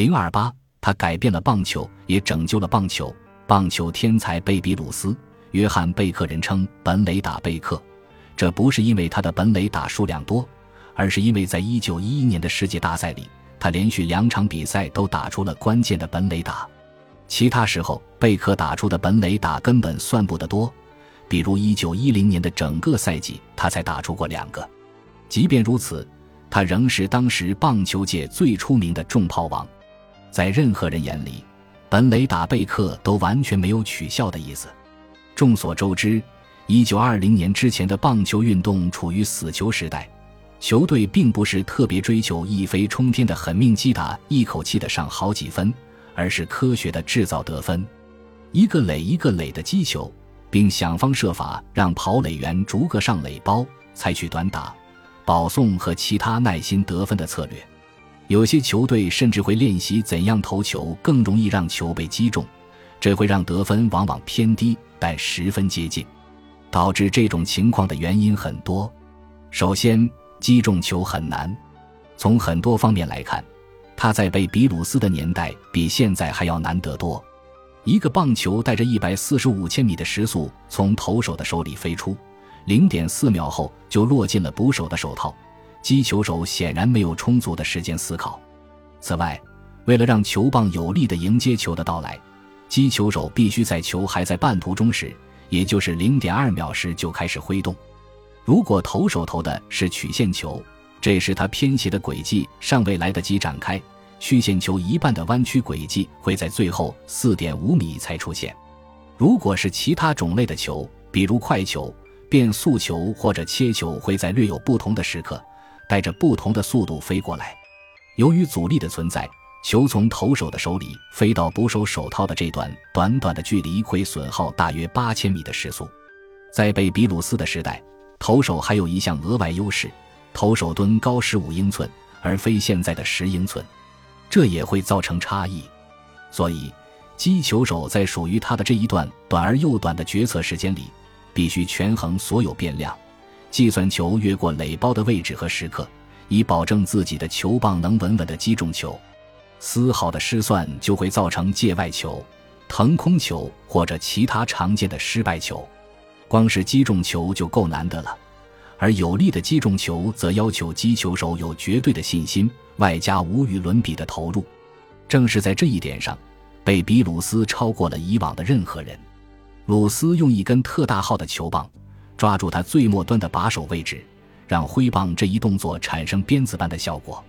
零二八，他改变了棒球，也拯救了棒球。棒球天才贝比鲁斯，约翰贝克人称本垒打贝克，这不是因为他的本垒打数量多，而是因为在一九一一年的世界大赛里，他连续两场比赛都打出了关键的本垒打。其他时候，贝克打出的本垒打根本算不得多，比如一九一零年的整个赛季，他才打出过两个。即便如此，他仍是当时棒球界最出名的重炮王，在任何人眼里。本垒打贝克都完全没有取笑的意思。众所周知，一九二零年之前的棒球运动处于死球时代，球队并不是特别追求一飞冲天的狠命击打，一口气的上好几分，而是科学的制造得分，一个垒一个垒的击球，并想方设法让跑垒员逐个上垒包，采取短打、保送和其他耐心得分的策略。有些球队甚至会练习怎样投球更容易让球被击中，这会让得分往往偏低，但十分接近。导致这种情况的原因很多。首先，击中球很难。从很多方面来看，他在被比鲁斯的年代比现在还要难得多。一个棒球带着一百四十五千米的时速从投手的手里飞出，零点四秒后就落进了捕手的手套。击球手显然没有充足的时间思考。此外，为了让球棒有力地迎接球的到来，击球手必须在球还在半途中时，也就是零点二秒时就开始挥动。如果投手投的是曲线球，这时他偏斜的轨迹尚未来得及展开，曲线球一半的弯曲轨迹会在最后四点五米才出现。如果是其他种类的球，比如快球、变速球或者切球，会在略有不同的时刻。带着不同的速度飞过来，由于阻力的存在，球从投手的手里飞到捕手手套的这段短短的距离会损耗大约八千米的时速。在贝比鲁斯的时代，投手还有一项额外优势：投手蹲高十五英寸，而非现在的十英寸，这也会造成差异。所以，击球手在属于他的这一段短而又短的决策时间里，必须权衡所有变量。计算球越过垒包的位置和时刻，以保证自己的球棒能稳稳地击中球。丝毫的失算就会造成界外球、腾空球或者其他常见的失败球。光是击中球就够难的了，而有力的击中球则要求击球手有绝对的信心，外加无与伦比的投入。正是在这一点上，贝比鲁斯超过了以往的任何人。鲁斯用一根特大号的球棒。抓住它最末端的把手位置，让挥棒这一动作产生鞭子般的效果。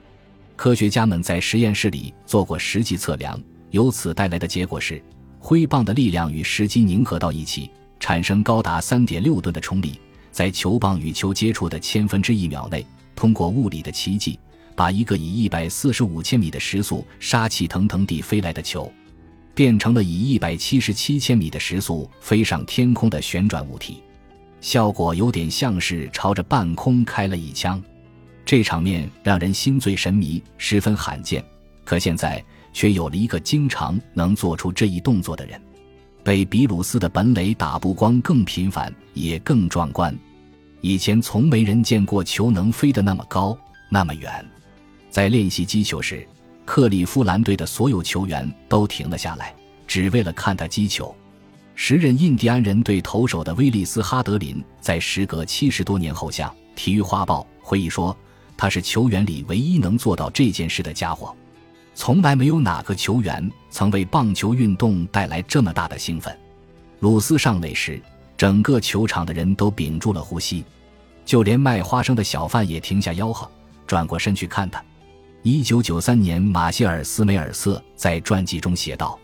科学家们在实验室里做过实际测量，由此带来的结果是，挥棒的力量与时机凝合到一起，产生高达三点六吨的冲力，在球棒与球接触的千分之一秒内，通过物理的奇迹，把一个以一百四十五千米的时速杀气腾腾地飞来的球，变成了以一百七十七千米的时速飞上天空的旋转物体。效果有点像是朝着半空开了一枪，这场面让人心醉神迷，十分罕见。可现在却有了一个经常能做出这一动作的人。被比鲁斯的本垒打不光更频繁，也更壮观。以前从没人见过球能飞得那么高、那么远。在练习击球时，克利夫兰队的所有球员都停了下来，只为了看他击球。时任印第安人队投手的威利斯·哈德林在时隔七十多年后向《体育画报》回忆说：“他是球员里唯一能做到这件事的家伙，从来没有哪个球员曾为棒球运动带来这么大的兴奋。”鲁斯上垒时，整个球场的人都屏住了呼吸，就连卖花生的小贩也停下吆喝，转过身去看他。一九九三年，马歇尔斯·梅尔瑟在传记中写道。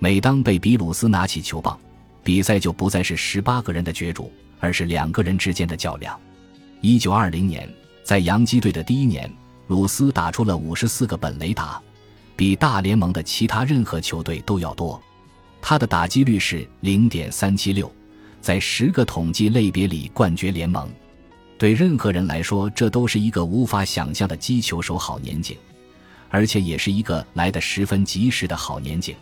每当贝比鲁斯拿起球棒，比赛就不再是十八个人的角逐，而是两个人之间的较量。一九二零年，在洋基队的第一年，鲁斯打出了五十四个本垒打，比大联盟的其他任何球队都要多。他的打击率是零点三七六，在十个统计类别里冠绝联盟。对任何人来说，这都是一个无法想象的击球手好年景，而且也是一个来得十分及时的好年景。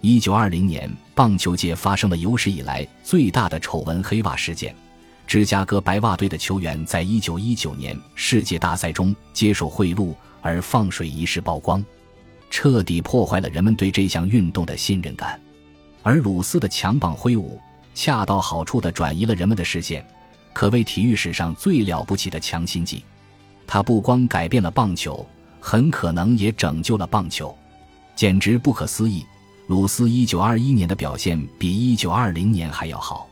一九二零年，棒球界发生了有史以来最大的丑闻——黑袜事件。芝加哥白袜队的球员在一九一九年世界大赛中接受贿赂而放水一事曝光。彻底破坏了人们对这项运动的信任感。而鲁斯的强棒挥舞，恰到好处地转移了人们的视线，可谓体育史上最了不起的强心剂。他不光改变了棒球，很可能也拯救了棒球，简直不可思议。鲁斯一九二一年的表现比一九二零年还要好，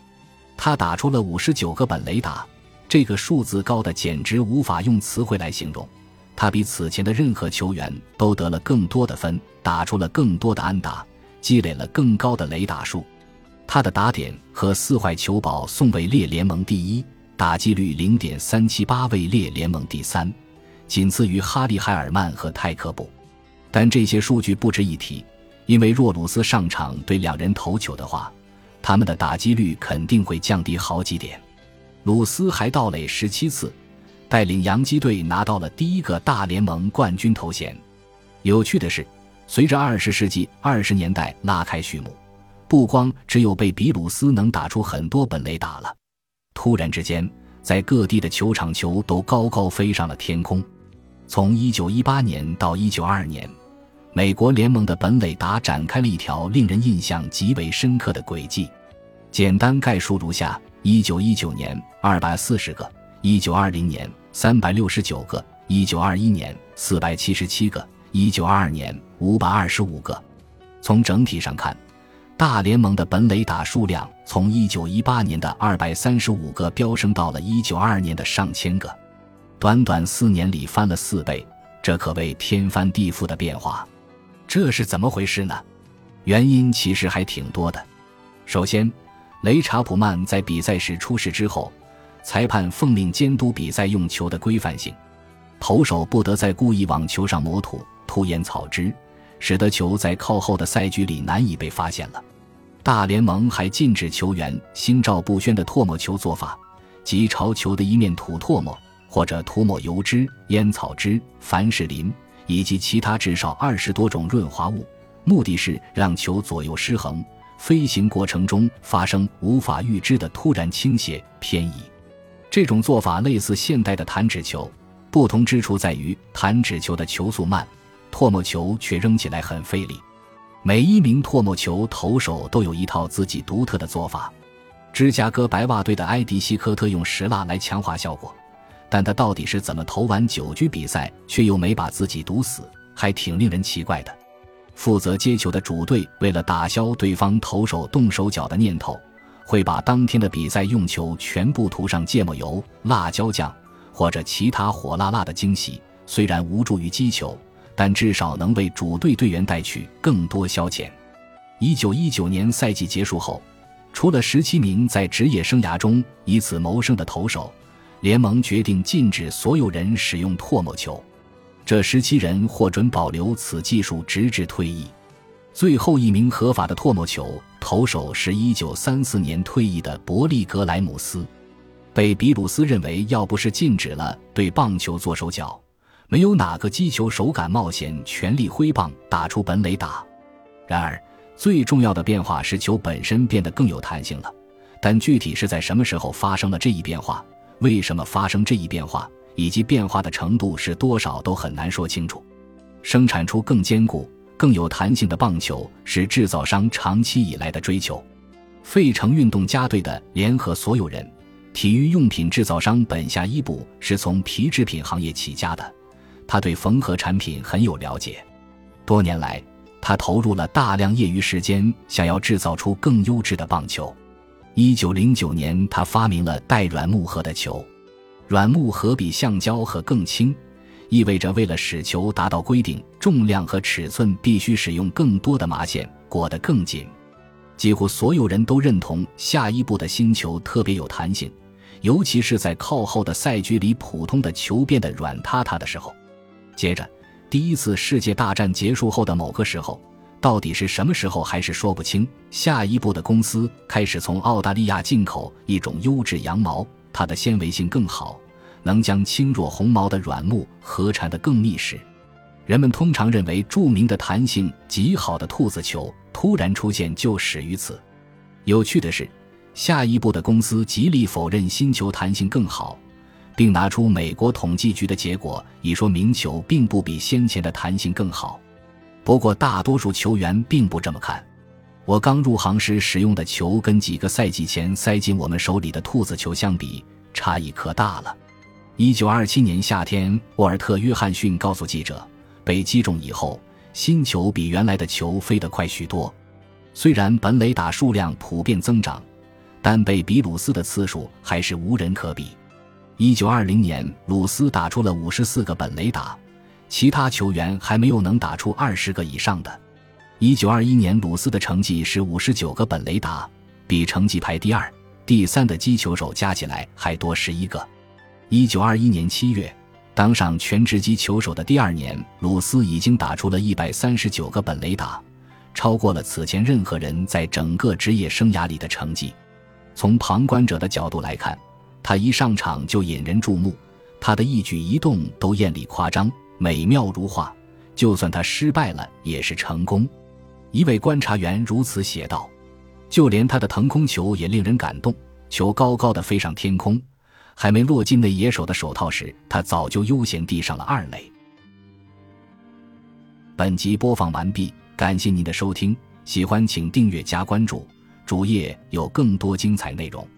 他打出了五十九个本垒打，这个数字高的简直无法用词汇来形容。他比此前的任何球员都得了更多的分，打出了更多的安打，积累了更高的垒打数。他的打点和四坏球保送位列联盟第一，打击率零点三七八位列联盟第三，仅次于哈利·海尔曼和泰克布。但这些数据不值一提。因为若鲁斯上场对两人投球的话，他们的打击率肯定会降低好几点。鲁斯还盗垒十七次，带领洋基队拿到了第一个大联盟冠军头衔。有趣的是，随着二十世纪二十年代拉开序幕，不光只有贝比鲁斯能打出很多本垒打了，突然之间，在各地的球场球都高高飞上了天空。从一九一八年到一九二二年。美国联盟的本垒打展开了一条令人印象极为深刻的轨迹，简单概述如下：一九一九年二百四十个，一九二零年三百六十九个，一九二一年四百七十七个，一九二二年五百二十五个。从整体上看，大联盟的本垒打数量从一九一八年的二百三十五个飙升到了一九二二年的上千个，短短四年里翻了四倍，这可谓天翻地覆的变化。这是怎么回事呢？原因其实还挺多的。首先，雷查普曼在比赛时出事之后，裁判奉命监督比赛用球的规范性，投手不得再故意往球上抹土、涂烟草汁，使得球在靠后的赛局里难以被发现了。大联盟还禁止球员心照不宣的唾沫球做法，即朝球的一面吐唾沫，或者涂抹油脂、烟草汁、凡士林。以及其他至少二十多种润滑物，目的是让球左右失衡，飞行过程中发生无法预知的突然倾斜偏移。这种做法类似现代的弹指球，不同之处在于弹指球的球速慢，唾沫球却扔起来很费力。每一名唾沫球投手都有一套自己独特的做法。芝加哥白袜队的埃迪希科特用石蜡来强化效果。但他到底是怎么投完九局比赛，却又没把自己毒死，还挺令人奇怪的。负责接球的主队为了打消对方投手动手脚的念头，会把当天的比赛用球全部涂上芥末油、辣椒酱或者其他火辣辣的惊喜。虽然无助于击球，但至少能为主队队员带去更多消遣。一九一九年赛季结束后，除了十七名在职业生涯中以此谋生的投手。联盟决定禁止所有人使用唾沫球，这十七人获准保留此技术直至退役。最后一名合法的唾沫球投手是一九三四年退役的伯利格莱姆斯。被比鲁斯认为，要不是禁止了对棒球做手脚，没有哪个击球手敢冒险全力挥棒打出本垒打。然而，最重要的变化是球本身变得更有弹性了，但具体是在什么时候发生了这一变化？为什么发生这一变化，以及变化的程度是多少，都很难说清楚。生产出更坚固、更有弹性的棒球是制造商长期以来的追求。费城运动家队的联合所有人，体育用品制造商本夏伊布是从皮制品行业起家的，他对缝合产品很有了解。多年来，他投入了大量业余时间，想要制造出更优质的棒球。一九零九年，他发明了带软木盒的球。软木盒比橡胶盒更轻，意味着为了使球达到规定重量和尺寸，必须使用更多的麻线裹得更紧。几乎所有人都认同下一步的新球特别有弹性，尤其是在靠后的赛局里，普通的球变得软塌塌的时候。接着，第一次世界大战结束后的某个时候。到底是什么时候还是说不清。下一步的公司开始从澳大利亚进口一种优质羊毛，它的纤维性更好，能将轻若鸿毛的软木合缠得更密实。人们通常认为著名的弹性极好的兔子球突然出现就始于此。有趣的是，下一步的公司极力否认新球弹性更好，并拿出美国统计局的结果以说明球并不比先前的弹性更好。不过大多数球员并不这么看。我刚入行时使用的球，跟几个赛季前塞进我们手里的兔子球相比，差异可大了。一九二七年夏天，沃尔特·约翰逊告诉记者，被击中以后，新球比原来的球飞得快许多。虽然本垒打数量普遍增长，但被比鲁斯的次数还是无人可比。一九二零年，鲁斯打出了五十四个本垒打，其他球员还没有能打出二十个以上的。一九二一年，鲁斯的成绩是五十九个本雷打，比成绩排第二、第三的击球手加起来还多十一个。一九二一年七月，当上全职击球手的第二年，鲁斯已经打出了一百三十九个本雷打，超过了此前任何人在整个职业生涯里的成绩。从旁观者的角度来看，他一上场就引人注目，他的一举一动都艳丽夸张、美妙如画。就算他失败了，也是成功。一位观察员如此写道：“就连他的腾空球也令人感动，球高高的飞上天空，还没落进那野手的手套时，他早就悠闲地上了二垒。”本集播放完毕，感谢您的收听，喜欢请订阅加关注，主页有更多精彩内容。